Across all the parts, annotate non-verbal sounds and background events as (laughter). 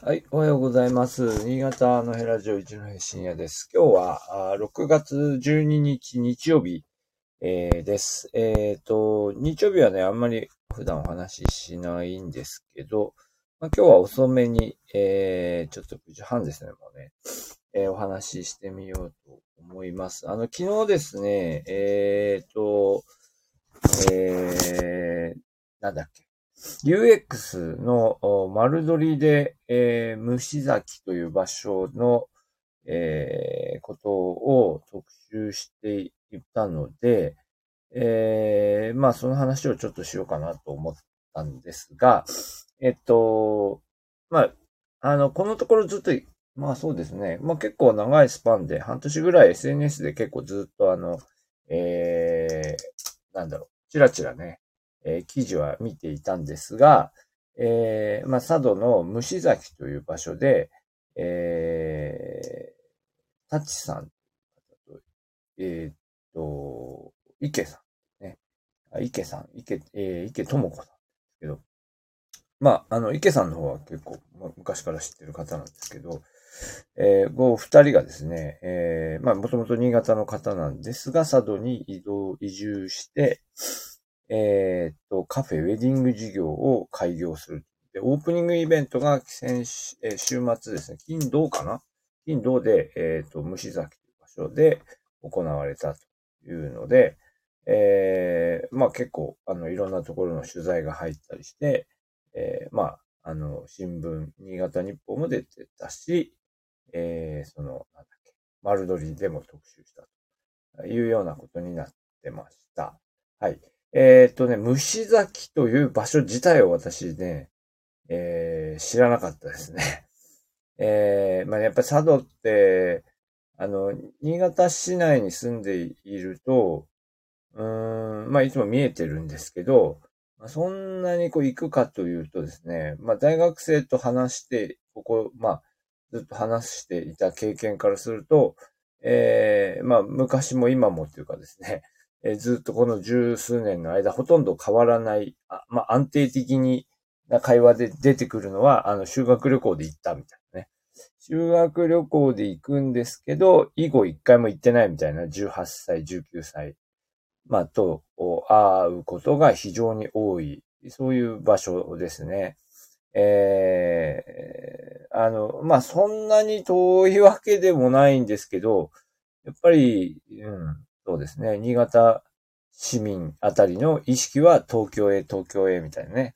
はい、おはようございます。新潟のヘラジオ一の深夜です。今日は6月12日日曜日、えー、です。えっ、ー、と、日曜日はね、あんまり普段お話ししないんですけど、まあ、今日は遅めに、えー、ちょっと9時半ですね、もうね、えー、お話ししてみようと思います。あの、昨日ですね、えっ、ー、と、えー、なんだっけ。UX の丸取りで、えー、虫崎という場所の、えー、ことを特集していたので、えー、まあその話をちょっとしようかなと思ったんですが、えっと、まあ、あの、このところずっと、まあそうですね、まあ結構長いスパンで、半年ぐらい SNS で結構ずっとあの、えー、なんだろう、ちらちらね、えー、記事は見ていたんですが、えー、まあ、佐渡の虫崎という場所で、えー、タチさん、えー、っと、池さん、ね。池さん、池、えー、池智子さんですけど、まあ、あの、池さんの方は結構、まあ、昔から知ってる方なんですけど、えー、ご二人がですね、えー、まあ、もともと新潟の方なんですが、佐渡に移動、移住して、えー、っと、カフェ、ウェディング事業を開業する。で、オープニングイベントが先週、えー、週末ですね、金土かな？金土で、えー、っと、虫崎という場所で行われたというので、えー、まあ結構、あの、いろんなところの取材が入ったりして、えー、まあ、あの、新聞、新潟日報も出てたし、えー、その、なんだっけ、丸取りでも特集したというようなことになってました。はい。えー、っとね、虫崎という場所自体を私ね、えー、知らなかったですね。(laughs) えー、まあ、やっぱ佐渡って、あの、新潟市内に住んでいると、うん、まあ、いつも見えてるんですけど、まあそんなにこう行くかというとですね、まあ、大学生と話して、ここ、まあ、ずっと話していた経験からすると、えー、まあ、昔も今もというかですね、え、ずっとこの十数年の間、ほとんど変わらない、あまあ、安定的にな会話で出てくるのは、あの、修学旅行で行ったみたいなね。修学旅行で行くんですけど、以後一回も行ってないみたいな、18歳、19歳、まあ、と、会うことが非常に多い、そういう場所ですね。えー、あの、まあ、そんなに遠いわけでもないんですけど、やっぱり、うん、そうですね。新潟市民あたりの意識は東京へ、東京へみたいなね。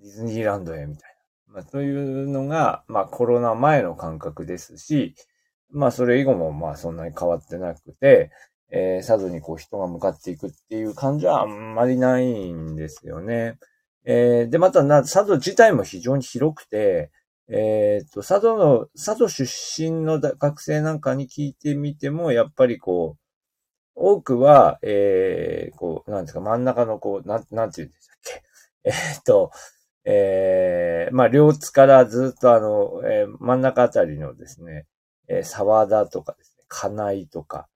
ディズニーランドへみたいな。まあ、というのが、まあコロナ前の感覚ですし、まあそれ以後もまあそんなに変わってなくて、えー、佐渡にこう人が向かっていくっていう感じはあんまりないんですよね。えー、で、またな、佐渡自体も非常に広くて、えっ、と、佐渡の、佐渡出身の学生なんかに聞いてみても、やっぱりこう、多くは、えー、こう、なんですか、真ん中のこう、なん、なんて言うんでしたっけ。(laughs) えー、っと、えー、まあ、両津からずっとあの、えー、真ん中あたりのですね、えー、沢田とかですね、金井とか、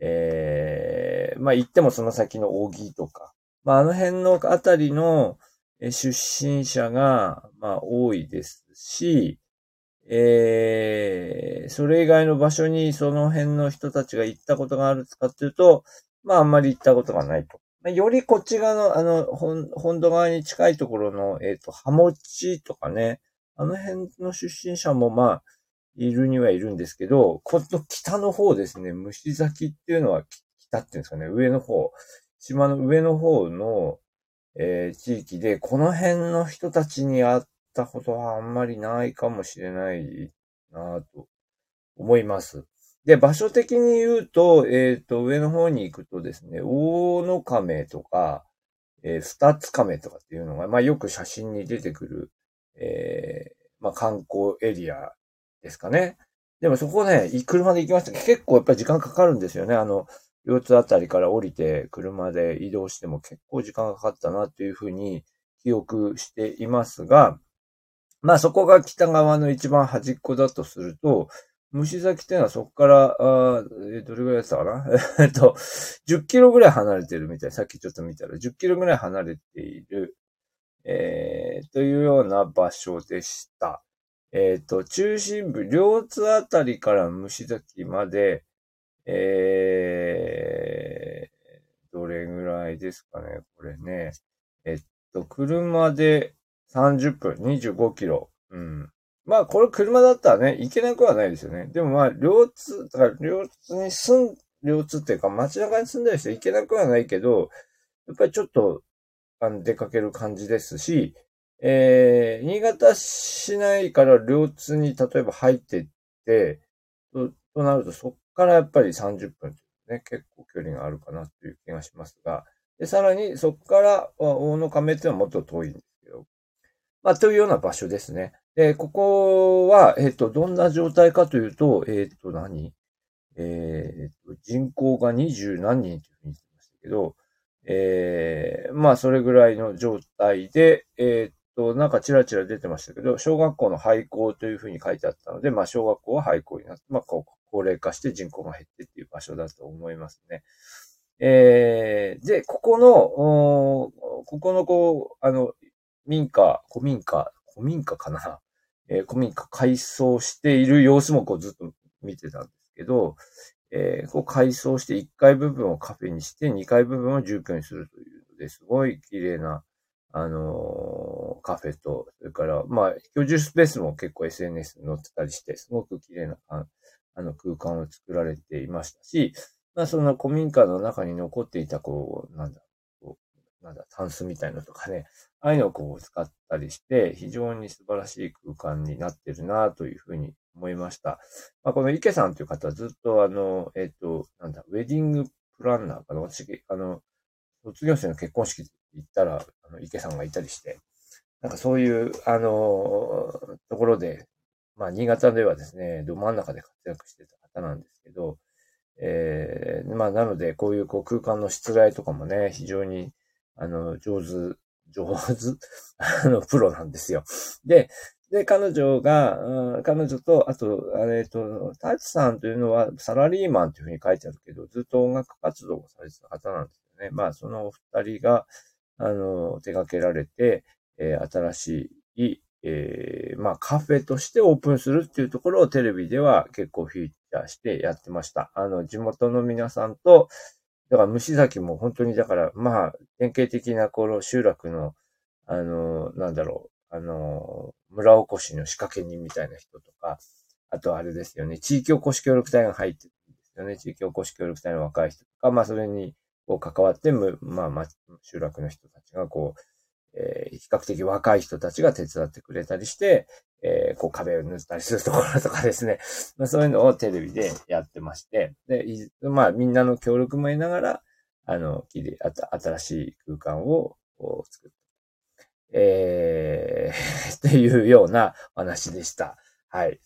えー、まあ、行ってもその先の扇とか、まあ、あの辺のあたりの出身者が、まあ、多いですし、えー、それ以外の場所にその辺の人たちが行ったことがあるかっていうと、まああんまり行ったことがないと。よりこっち側の、あの、本土側に近いところの、えっ、ー、と、ハモチとかね、あの辺の出身者もまあ、いるにはいるんですけど、こっち北の方ですね、虫崎っていうのは北っていうんですかね、上の方、島の上の方の、えー、地域で、この辺の人たちに会っったことはあんまりないかもしれないなと思います。で、場所的に言うと、えっ、ー、と、上の方に行くとですね、大野亀とか、えー、スタッツ亀とかっていうのが、まあよく写真に出てくる、えー、まあ観光エリアですかね。でもそこね、車で行きましたけど、結構やっぱり時間かかるんですよね。あの、両津あたりから降りて車で移動しても結構時間かかったなというふうに記憶していますが、まあそこが北側の一番端っこだとすると、虫崎っていうのはそこから、あえどれぐらいやったかな？(laughs) えっと、10キロぐらい離れてるみたい。さっきちょっと見たら、10キロぐらい離れている、えー、というような場所でした。えっ、と、中心部、両津あたりから虫崎まで、えー、どれぐらいですかね、これね。えっと、車で30分、25キロ。うん。まあ、これ車だったらね、行けなくはないですよね。でもまあ、両津、だから両津に住ん、両津っていうか街中に住んでる人行けなくはないけど、やっぱりちょっと、あの、出かける感じですし、えー、新潟市内から両津に例えば入っていって、と、となるとそっからやっぱり30分ね、結構距離があるかなという気がしますが、で、さらにそこから大野亀っていうのはもっと遠いんです、まあ、というような場所ですね。で、ここは、えっ、ー、と、どんな状態かというと、えっ、ー、と何、えっ、ー、と、人口が二十何人というふうに言ってましたけど、えー、まあ、それぐらいの状態で、えっ、と、なんかチラチラ出てましたけど、小学校の廃校というふうに書いてあったので、まあ、小学校は廃校になって、まあ、高齢化して人口が減ってっていう場所だと思いますね。えー、で、ここの、ここのこう、あの、民家、古民家、古民家かな。(laughs) えー、古民家改装している様子もこうずっと見てたんですけど、えー、こう改装して1階部分をカフェにして2階部分を住居にするというので、すごい綺麗な、あのー、カフェと、それから、まあ、居住スペースも結構 SNS に載ってたりして、すごく綺麗な、あの空間を作られていましたし、まあ、その古民家の中に残っていた、こう、なんだ、なんだ、タンスみたいのとかね、ああいうのをこう使ったりして、非常に素晴らしい空間になってるなというふうに思いました。まあ、この池さんという方はずっとあの、えっ、ー、と、なんだ、ウェディングプランナーかな？私、あの、卒業生の結婚式行ったら、あの、池さんがいたりして、なんかそういう、あの、ところで、まあ、新潟ではですね、ど真ん中で活躍してた方なんですけど、えー、まあ、なので、こういうこう空間の失礼とかもね、非常に、あの、上手、上手 (laughs) あの、プロなんですよ。で、で、彼女が、彼女と、あと、えっ、と、タイツさんというのはサラリーマンというふうに書いてあるけど、ずっと音楽活動をされてた方なんですよね。まあ、そのお二人が、あの、手掛けられて、えー、新しい、えー、まあ、カフェとしてオープンするっていうところをテレビでは結構フィーチャーしてやってました。あの、地元の皆さんと、だから虫崎も本当に、だから、まあ、典型的なこの集落の、あの、なんだろう、あの、村おこしの仕掛け人みたいな人とか、あとあれですよね、地域おこし協力隊が入ってるんですよね。地域おこし協力隊の若い人とか、まあそれにこう関わって、まあ、まあ、集落の人たちがこう、えー、比較的若い人たちが手伝ってくれたりして、えー、こう壁を塗ったりするところとかですね。(laughs) まあ、そういうのをテレビでやってまして、で、まあみんなの協力も得ながら、あの、新しい空間を作った。えー、(laughs) っていうような話でした。はい。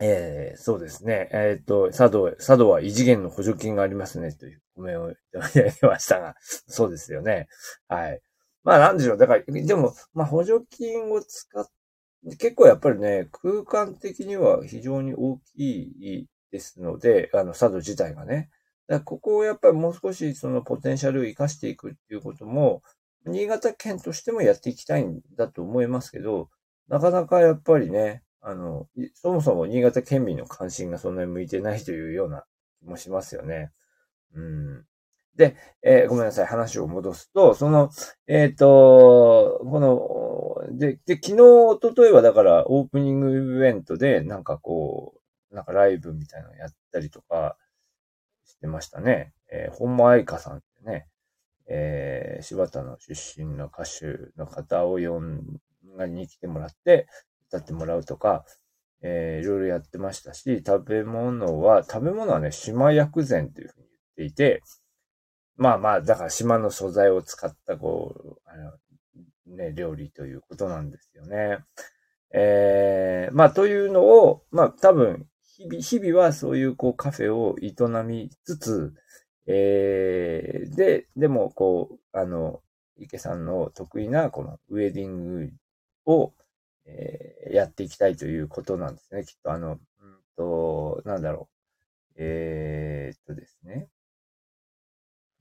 えー、そうですね。えっ、と、佐渡、佐渡は異次元の補助金がありますね、というコメントをいただきましたが、(laughs) そうですよね。はい。まあなんでしょう。だから、でも、まあ補助金を使って、結構やっぱりね、空間的には非常に大きいですので、あの、佐渡自体がね。だここをやっぱりもう少しそのポテンシャルを活かしていくっていうことも、新潟県としてもやっていきたいんだと思いますけど、なかなかやっぱりね、あの、そもそも新潟県民の関心がそんなに向いてないというような気もしますよね。うん。で、えー、ごめんなさい、話を戻すと、その、えっ、ー、と、この、で、で、昨日、おとといはだからオープニングイベントで、なんかこう、なんかライブみたいなのやったりとかしてましたね。えー、本間愛香さんってね、えー、柴田の出身の歌手の方を呼んに来てもらって、歌ってもらうとか、えー、いろいろやってましたし、食べ物は、食べ物はね、島薬膳というふうに言っていて、まあまあ、だから島の素材を使った、こう、あの、ね、料理ということなんですよね。えー、まあ、というのを、まあ、多分、日々、日々はそういう、こう、カフェを営みつつ、えー、で、でも、こう、あの、池さんの得意な、このウェディングを、えー、やっていきたいということなんですね。きっと、あの、うんと、なんだろう。えー、とですね。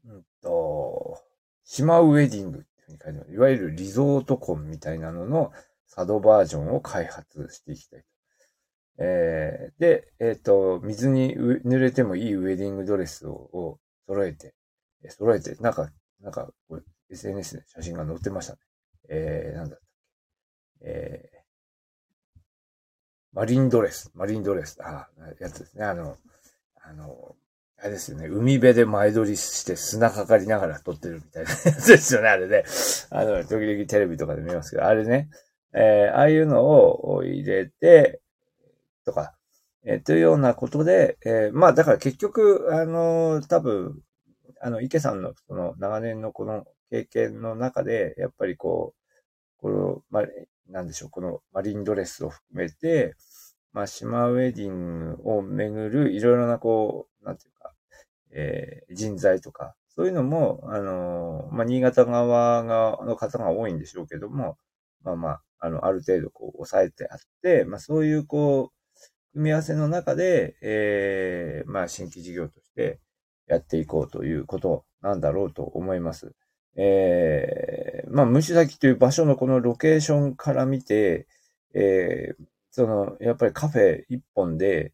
うんと、島ウェディングっていうふうに書いてある。いわゆるリゾート婚みたいなのの佐渡バージョンを開発していきたい。えー、で、えっ、ー、と、水に濡れてもいいウェディングドレスをを揃えて、揃えて、なんか、なんか、SNS で写真が載ってましたね。えー、なんだったっけ。えー、マリンドレス、マリンドレス、ああやつですね。あの、あの、あれですよね。海辺で前撮りして砂かかりながら撮ってるみたいなやつですよね、あれね。あの、時々テレビとかで見ますけど、あれね。えー、ああいうのを入れて、とか、えー、というようなことで、えー、まあだから結局、あのー、多分、あの、池さんのその長年のこの経験の中で、やっぱりこう、この、まあ、なんでしょう、このマリンドレスを含めて、まあ、島ウェディングをめぐるいろいろなこう、なんていう、えー、人材とか、そういうのも、あのまあ、新潟側がの方が多いんでしょうけども、まあまあ、あの、ある程度こう、抑えてあって、まあ、そういうこう、組み合わせの中で、えー、まあ、新規事業としてやっていこうということなんだろうと思います。えー、まあ、虫崎という場所のこのロケーションから見て、えー、その、やっぱりカフェ一本で、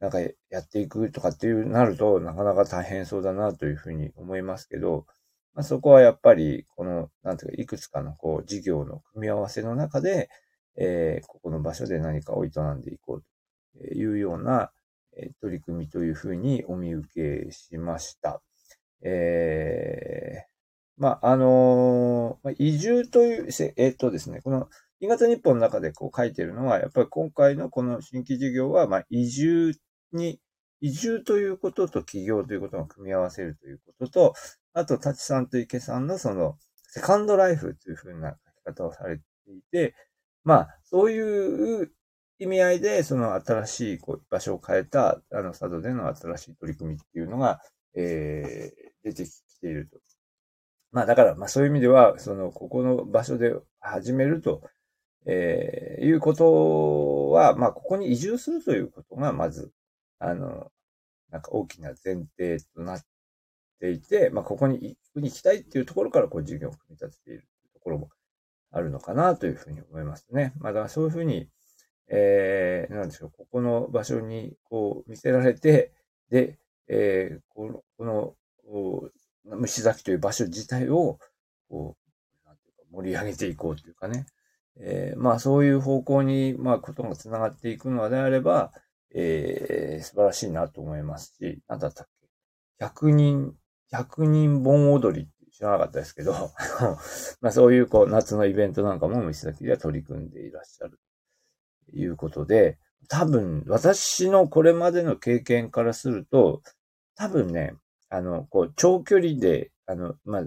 なんかやっていくとかっていうなると、なかなか大変そうだなというふうに思いますけど、まあ、そこはやっぱり、この、なんていうか、いくつかのこう、事業の組み合わせの中で、えー、ここの場所で何かを営んでいこうというような、え取り組みというふうにお見受けしました。えー、まあ、あのー、移住という、えっ、とですね、この新潟日報の中でこう書いてるのは、やっぱり今回のこの新規事業は、まあ、移住に、移住ということと起業ということを組み合わせるということと、あと、立さんと池さんのその、セカンドライフというふうな書き方をされていて、まあ、そういう意味合いで、その新しいこう場所を変えた、あの、佐渡での新しい取り組みっていうのが、えー、出てきていると。まあ、だから、まあ、そういう意味では、その、ここの場所で始めると、えー、いうことは、まあ、ここに移住するということが、まず、あの、なんか大きな前提となっていて、まあ、ここに行きたいっていうところから、こう、事業を組み立てているところもあるのかなというふうに思いますね。まあ、だからそういうふうに、えー、なんでしょう、ここの場所にこう見せられて、で、えー、この、この、虫崎という場所自体を、こう、なんていうか盛り上げていこうというかね、えー、まあそういう方向に、まあことが繋がっていくのであれば、えー、素晴らしいなと思いますし、なんだったっけ ?100 人、100人盆踊りって知らなかったですけど、(laughs) まあそういうこう夏のイベントなんかも虫崎では取り組んでいらっしゃるということで、多分、私のこれまでの経験からすると、多分ね、あの、こう、長距離で、あの、まあ、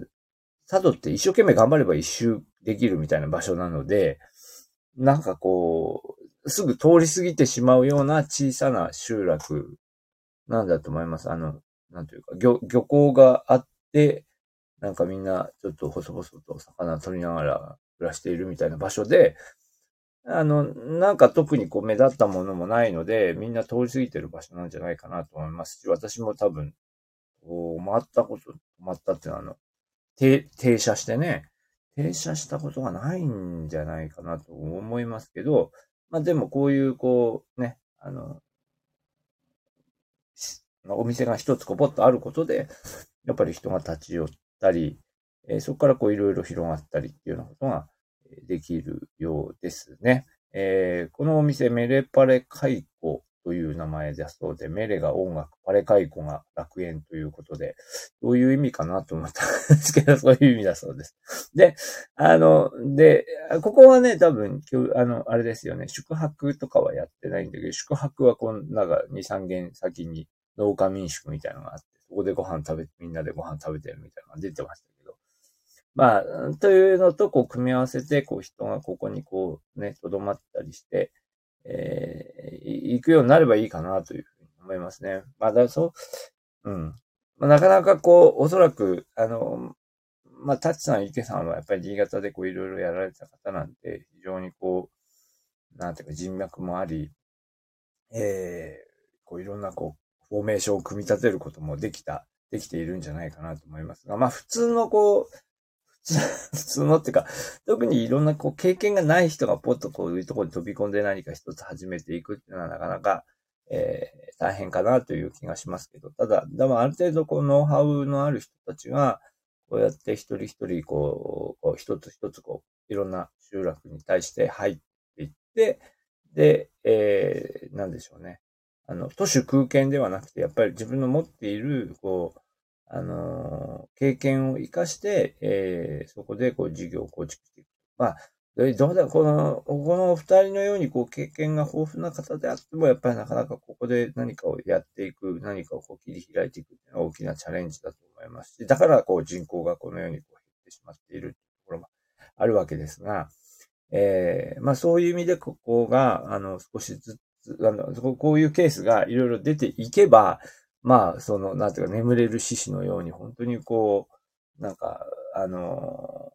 佐渡って一生懸命頑張れば一周できるみたいな場所なので、なんかこう、すぐ通り過ぎてしまうような小さな集落なんだと思います。あの、なんというか、漁、漁港があって、なんかみんなちょっと細々と魚を取りながら暮らしているみたいな場所で、あの、なんか特にこう目立ったものもないので、みんな通り過ぎてる場所なんじゃないかなと思いますし、私も多分、こう、回ったこと、回ったっていうのは、あの、停車してね、停車したことがないんじゃないかなと思いますけど、まあでもこういうこう、ね、あの、お店が一つこぽっとあることで、やっぱり人が立ち寄ったり、えー、そこからこういろいろ広がったりっていうようなことができるようですね。えー、このお店、メレパレカイコという名前だそうで、メレが音楽、パレカイコが楽園ということで、どういう意味かなと思ったんですけど、(laughs) そういう意味だそうです。で、あの、で、ここはね、多分、あの、あれですよね、宿泊とかはやってないんだけど、宿泊はこんなんか2、3軒先に農家民宿みたいなのがあって、そこでご飯食べ、みんなでご飯食べてるみたいなのが出てましたけどまあ、というのと、こう、組み合わせて、こう、人がここにこう、ね、とどまったりして、えー、行くようになればいいかなというふうに思いますね。まあ、だそう、うん。まあ、なかなかこう、おそらく、あの、まあ、タッチさん、池さんはやっぱり新潟でこう、いろいろやられた方なんで、非常にこう、なんていうか人脈もあり、えー、こう、いろんなこう、フォーメーションを組み立てることもできた、できているんじゃないかなと思いますが、まあ、普通のこう、(laughs) 普通のっていうか、特にいろんなこう経験がない人がポッとこういうところに飛び込んで何か一つ始めていくっていうのはなかなか、えー、大変かなという気がしますけど、ただ、でもある程度こうノウハウのある人たちが、こうやって一人一人こう、こう一つ一つこう、いろんな集落に対して入っていって、で、えー、なんでしょうね。あの、都市空間ではなくて、やっぱり自分の持っている、こう、あの、経験を活かして、えー、そこでこう事業を構築していく。まあ、どうだ、この、このお二人のようにこう経験が豊富な方であっても、やっぱりなかなかここで何かをやっていく、何かをこう切り開いていくっていうのは大きなチャレンジだと思いますし、だからこう人口がこのようにこう減ってしまっているところもあるわけですが、えー、まあそういう意味でここが、あの、少しずつ、あの、こういうケースがいろいろ出ていけば、まあ、その、なんていうか、眠れる獅子のように、本当にこう、なんか、あの、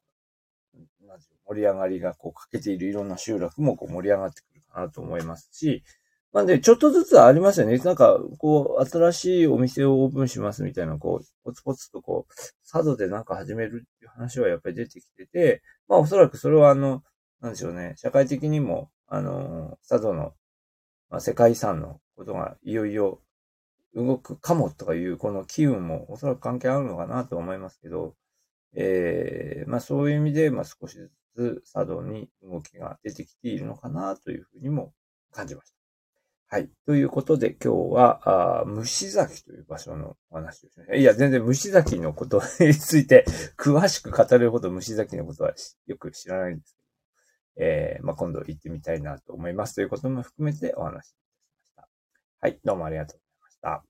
なんていう盛り上がりがこう欠けているいろんな集落もこう盛り上がってくるかなと思いますし、まあで、ちょっとずつありますよね。なんか、こう、新しいお店をオープンしますみたいな、こう、ポツポツとこう、佐渡でなんか始めるっていう話はやっぱり出てきてて、まあおそらくそれはあの、なんでしょうね、社会的にも、あの、佐渡の、まあ、世界遺産のことがいよいよ動くかもとかいうこの機運もおそらく関係あるのかなと思いますけど、えー、まあそういう意味で、まあ少しずつ佐渡に動きが出てきているのかなというふうにも感じました。はい。ということで今日は、あ虫崎という場所のお話をしました。いや、全然虫崎のことについて詳しく語るほど虫崎のことはよく知らないんですけど、えー、まあ今度行ってみたいなと思いますということも含めてお話ししました。はい。どうもありがとう stop.